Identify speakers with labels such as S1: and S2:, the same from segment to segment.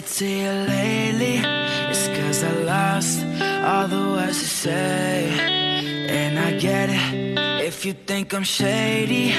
S1: it to you lately. It's cause I lost all the words to say. And I get it if you think I'm shady.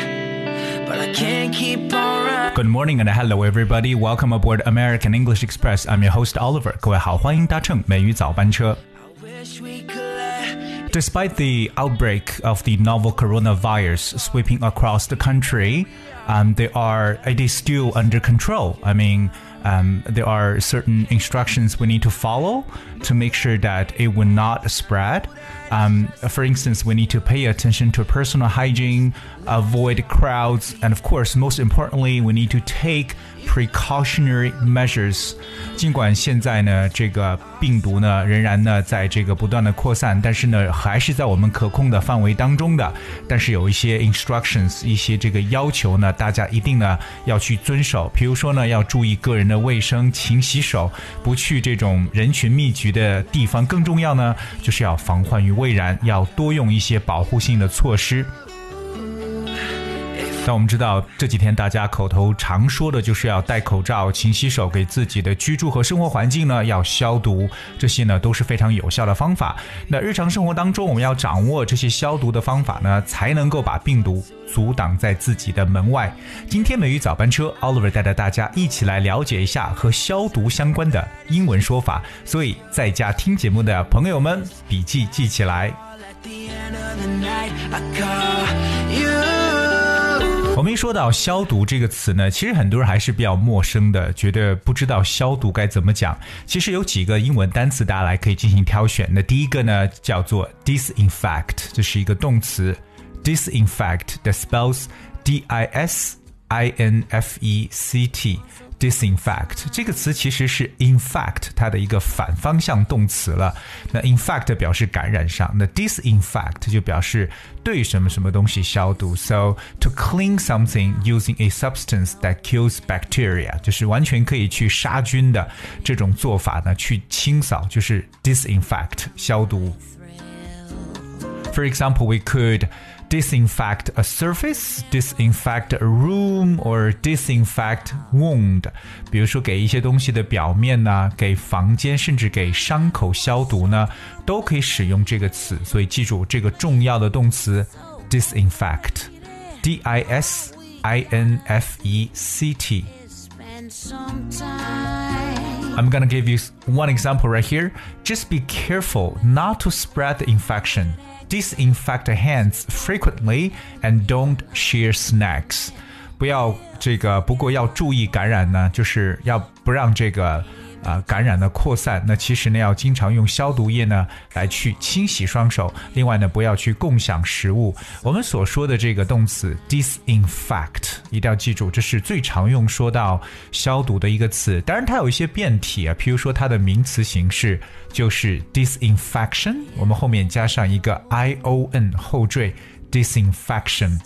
S1: But I can't keep on running.
S2: Good morning and hello everybody. Welcome aboard American English Express. I'm your host Oliver. 各位好，欢迎搭乘美语早班车。
S1: I wish we could let
S2: Despite the outbreak of the novel coronavirus sweeping across the country, um, they are it is still under control. I mean, um, there are certain instructions we need to follow to make sure that it will not spread. Um, for instance, we need to pay attention to personal hygiene, avoid crowds, and of course, most importantly, we need to take precautionary measures. 尽管现在呢，这个病毒呢仍然呢在这个不断的扩散，但是呢还是在我们可控的范围当中的。但是有一些 instructions，一些这个要求呢，大家一定呢要去遵守。比如说呢，要注意个人的 卫生，勤洗手，不去这种人群密集的地方。更重要呢，就是要防患于未然，要多用一些保护性的措施。但我们知道这几天大家口头常说的就是要戴口罩、勤洗手，给自己的居住和生活环境呢要消毒，这些呢都是非常有效的方法。那日常生活当中，我们要掌握这些消毒的方法呢，才能够把病毒阻挡在自己的门外。今天美语早班车，Oliver 带着大家一起来了解一下和消毒相关的英文说法。所以在家听节目的朋友们，笔记记起来。我们一说到消毒这个词呢，其实很多人还是比较陌生的，觉得不知道消毒该怎么讲。其实有几个英文单词大家来可以进行挑选。那第一个呢叫做 disinfect，这是一个动词，disinfect the spells D I S I N F E C T。disinfect 这个词其实是 infect 它的一个反方向动词了。那 infect 表示感染上，那 disinfect 就表示对什么什么东西消毒。So to clean something using a substance that kills bacteria，就是完全可以去杀菌的这种做法呢，去清扫就是 disinfect 消毒。For example, we could disinfect a surface, disinfect a room, or disinfect wound。比如说，给一些东西的表面呢，给房间，甚至给伤口消毒呢，都可以使用这个词。所以记住这个重要的动词 disinfect，d i s i n f e c t。 I'm gonna give you one example right here. Just be careful not to spread the infection. Disinfect the hands frequently and don't share snacks. 不要这个，不过要注意感染呢，就是要不让这个啊、感染的扩散。那其实呢，要经常用消毒液呢来去清洗双手。另外呢，不要去共享食物。我们所说的这个动词 disinfect，一定要记住，这是最常用说到消毒的一个词。当然，它有一些变体啊，譬如说它的名词形式就是 disinfection，我们后面加上一个 i o n 后缀 disinfection。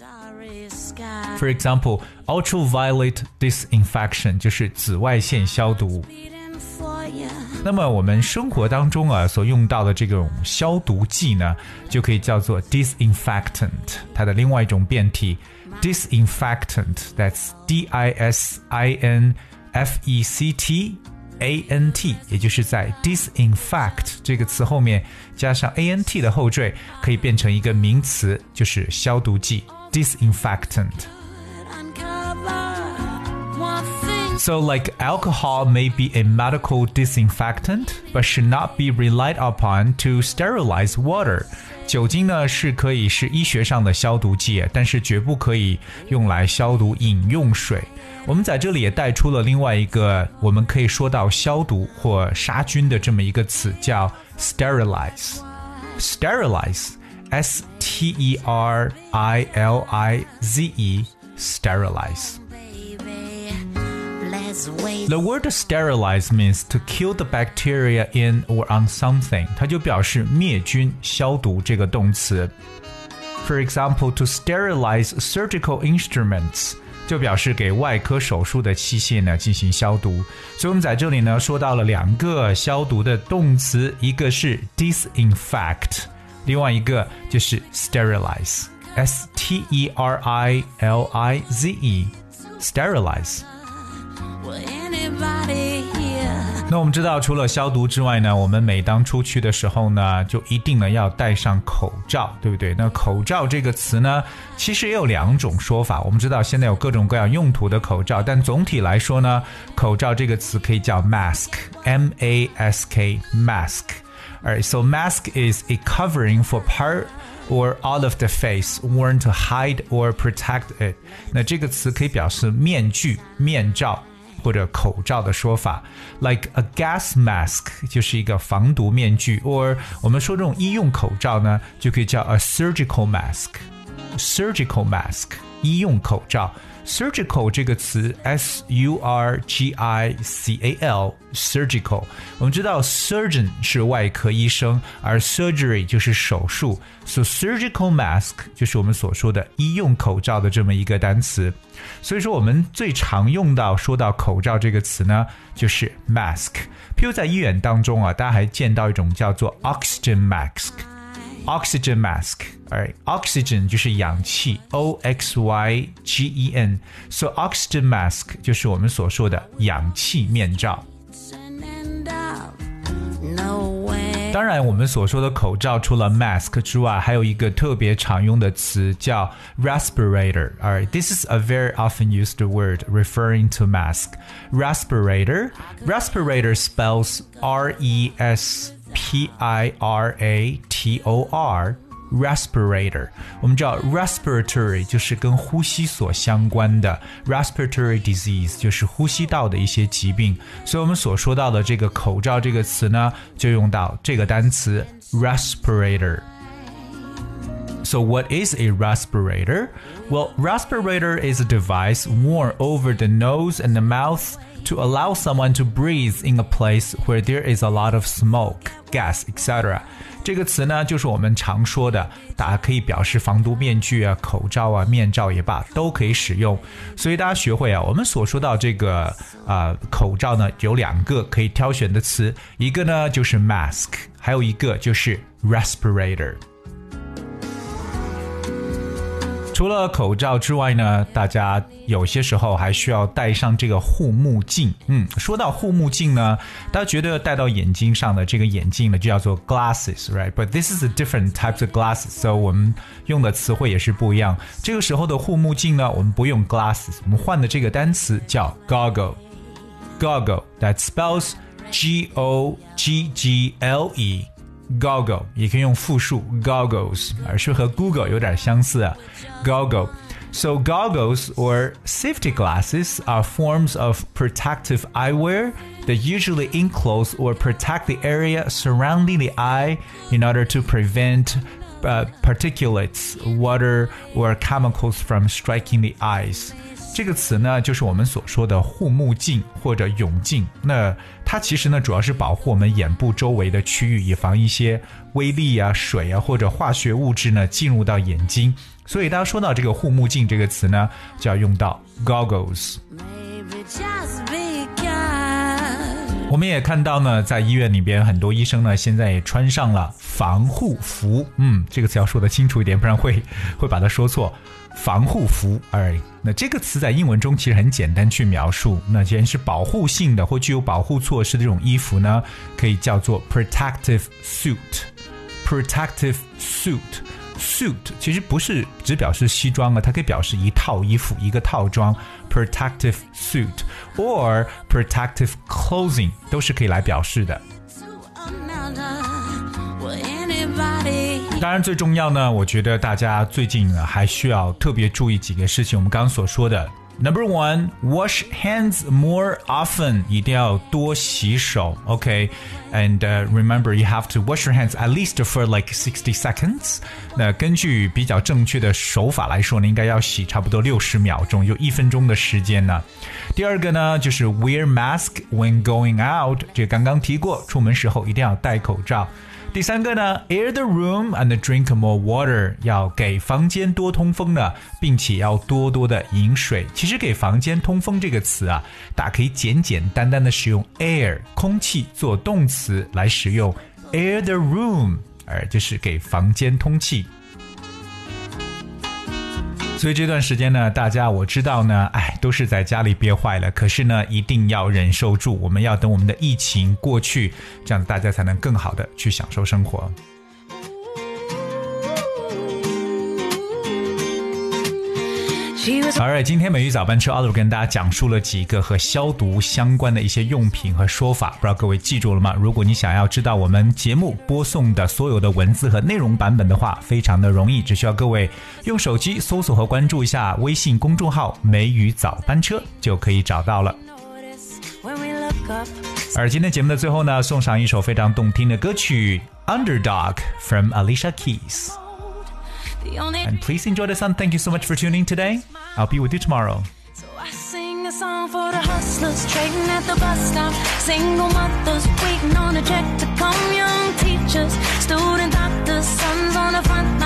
S3: Starry sky.
S2: For example, ultraviolet disinfection 就是紫外线消毒。
S3: Beating for you.
S2: 那么我们生活当中啊所用到的这种消毒剂呢，就可以叫做 disinfectant，它的另外一种变体 disinfectant，that's D I S I N F E C T A N T，也就是在 disinfect 这个词后面加上 A N T 的后缀，可以变成一个名词，就是消毒剂 disinfectant。 So, like alcohol may be a medical disinfectant, but should not be relied upon to sterilize water. 酒精呢是可以是医学上的消毒剂，但是绝不可以用来消毒饮用水。我们在这里也带出了另外一个我们可以说到消毒或杀菌的这么一个词，叫 sterilize。sterilize, S T E R I L I Z E, The word sterilize means to kill the bacteria in or on something，它就表示灭菌、消毒这个动词。For example, to sterilize surgical instruments 就表示给外科手术的器械呢进行消毒。所以我们在这里呢说到了两个消毒的动词，一个是 disinfect，另外一个就是 sterilize，s t e r i l i z e，sterilize。
S3: Will anybody here
S2: 那我们知道，除了消毒之外呢，我们每当出去的时候呢，就一定呢要戴上口罩，对不对？那口罩这个词呢，其实也有两种说法。我们知道现在有各种各样用途的口罩，但总体来说呢，口罩这个词可以叫 mask，m a s k，mask。Alright, so mask is a covering for part or all of the face worn to hide or protect it。那这个词可以表示面具、面罩。 或者口罩的说法，like a gas mask 就是一个防毒面具，or 我们说这种医用口罩呢，就可以叫 a surgical mask。surgical mask 医用口罩。Surgical 这个词，s u r g i c a l，surgical。我们知道 surgeon 是外科医生，而 surgery 就是手术，so surgical mask 就是我们所说的医用口罩的这么一个单词。所以说，我们最常用到说到口罩这个词呢，就是 mask。譬如在医院当中啊，大家还见到一种叫做 oxygen mask。oxygen mask. Alright, oxygen 就是氧气，O X Y G E N. So oxygen mask 就是我们所说的氧气面罩。当然，我们所说的口罩除了 mask 之外，还有一个特别常用的词叫 respirator. Alright, this is a very often used word referring to mask. Respirator. Respirator spells R E S P I R A T O R respirator，我们知道 respiratory 就是跟呼吸所相关的 respiratory disease 就是呼吸道的一些疾病，所以我们所说到的这个口罩这个词呢，就用到这个单词 respirator。So, what is a respirator? Well, respirator is a device worn over the nose and the mouth to allow someone to breathe in a place where there is a lot of smoke, Gas, etc. 这个词呢，就是我们常说的，大家可以表示防毒面具啊、口罩啊、面罩也罢，都可以使用。所以大家学会啊，我们所说到这个啊、呃、口罩呢，有两个可以挑选的词，一个呢就是 mask，还有一个就是 respirator。除了口罩之外呢，大家有些时候还需要戴上这个护目镜。嗯，说到护目镜呢，大家觉得戴到眼睛上的这个眼镜呢，就叫做 glasses，right？But this is a different type of glasses，so 我们用的词汇也是不一样。这个时候的护目镜呢，我们不用 glasses，我们换的这个单词叫 goggle，goggle，that spells G O G G L E。Goggle 也可以用复数 goggles，而是和 Google 有点相似啊。Goggle。So goggles or safety glasses are forms of protective eyewear that usually enclose or protect the area surrounding the eye in order to prevent uh, particulates, water, or chemicals from striking the eyes. 这个词呢，就是我们所说的护目镜或者泳镜。那它其实呢，主要是保护我们眼部周围的区域，以防一些微粒啊、水啊或者化学物质呢进入到眼睛。所以，当说到这个护目镜这个词呢，就要用到 goggles。我们也看到呢，在医院里边，很多医生呢现在也穿上了防护服。嗯，这个词要说的清楚一点，不然会会把它说错。防护服，哎，那这个词在英文中其实很简单去描述。那既然是保护性的或具有保护措施的这种衣服呢，可以叫做 protective suit。protective suit。Suit，suit 其实不是只表示西装啊，它可以表示一套衣服、一个套装。protective suit or protective clothing 都是可以来表示的。当然，最重要呢，我觉得大家最近呢还需要特别注意几个事情。我们刚刚所说的 ，Number one, wash hands more often，一定要多洗手。OK，and、uh, remember you have to wash your hands at least for like sixty seconds。那根据比较正确的手法来说呢，应该要洗差不多六十秒钟，有一分钟的时间呢。第二个呢，就是 wear mask when going out，这刚刚提过，出门时候一定要戴口罩。 第三个呢，air the room and drink more water，要给房间多通风呢，并且要多多的饮水。其实给房间通风这个词啊，大家可以简简单单的使用 air 空气做动词来使用 air the room，而就是给房间通气。所以这段时间呢，大家我知道呢，哎，都是在家里憋坏了。可是呢，一定要忍受住，我们要等我们的疫情过去，这样大家才能更好的去享受生活。
S3: She was
S2: 好，今天美语早班车 Oliver 跟大家讲述了几个和消毒相关的一些用品和说法，不知道各位记住了吗？如果你想要知道我们节目播送的所有的文字和内容版本的话，非常的容易，只需要各位用手机搜索和关注一下微信公众号“美语早班车”就可以找到了。而今天节目的最后呢，送上一首非常动听的歌曲《Underdog》from Alicia Keys。And please enjoy the song. Thank you so much for tuning today. I'll be with you tomorrow.
S3: So I sing a song for the hustlers trading at the bus stop. Single mothers waiting on a check to come. Young teachers, student doctors, sons on the front line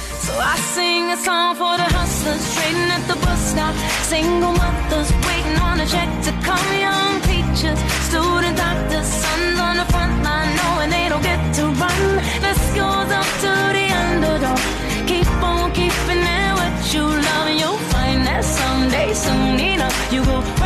S3: So I sing a song for the hustlers trading at the bus stop. Single mothers waiting on a check to come. Young teachers, student doctors, sons on the front line knowing they don't get to run. This goes up to the underdog. Keep on keeping it what you love. And you'll find that someday, soon enough, you go.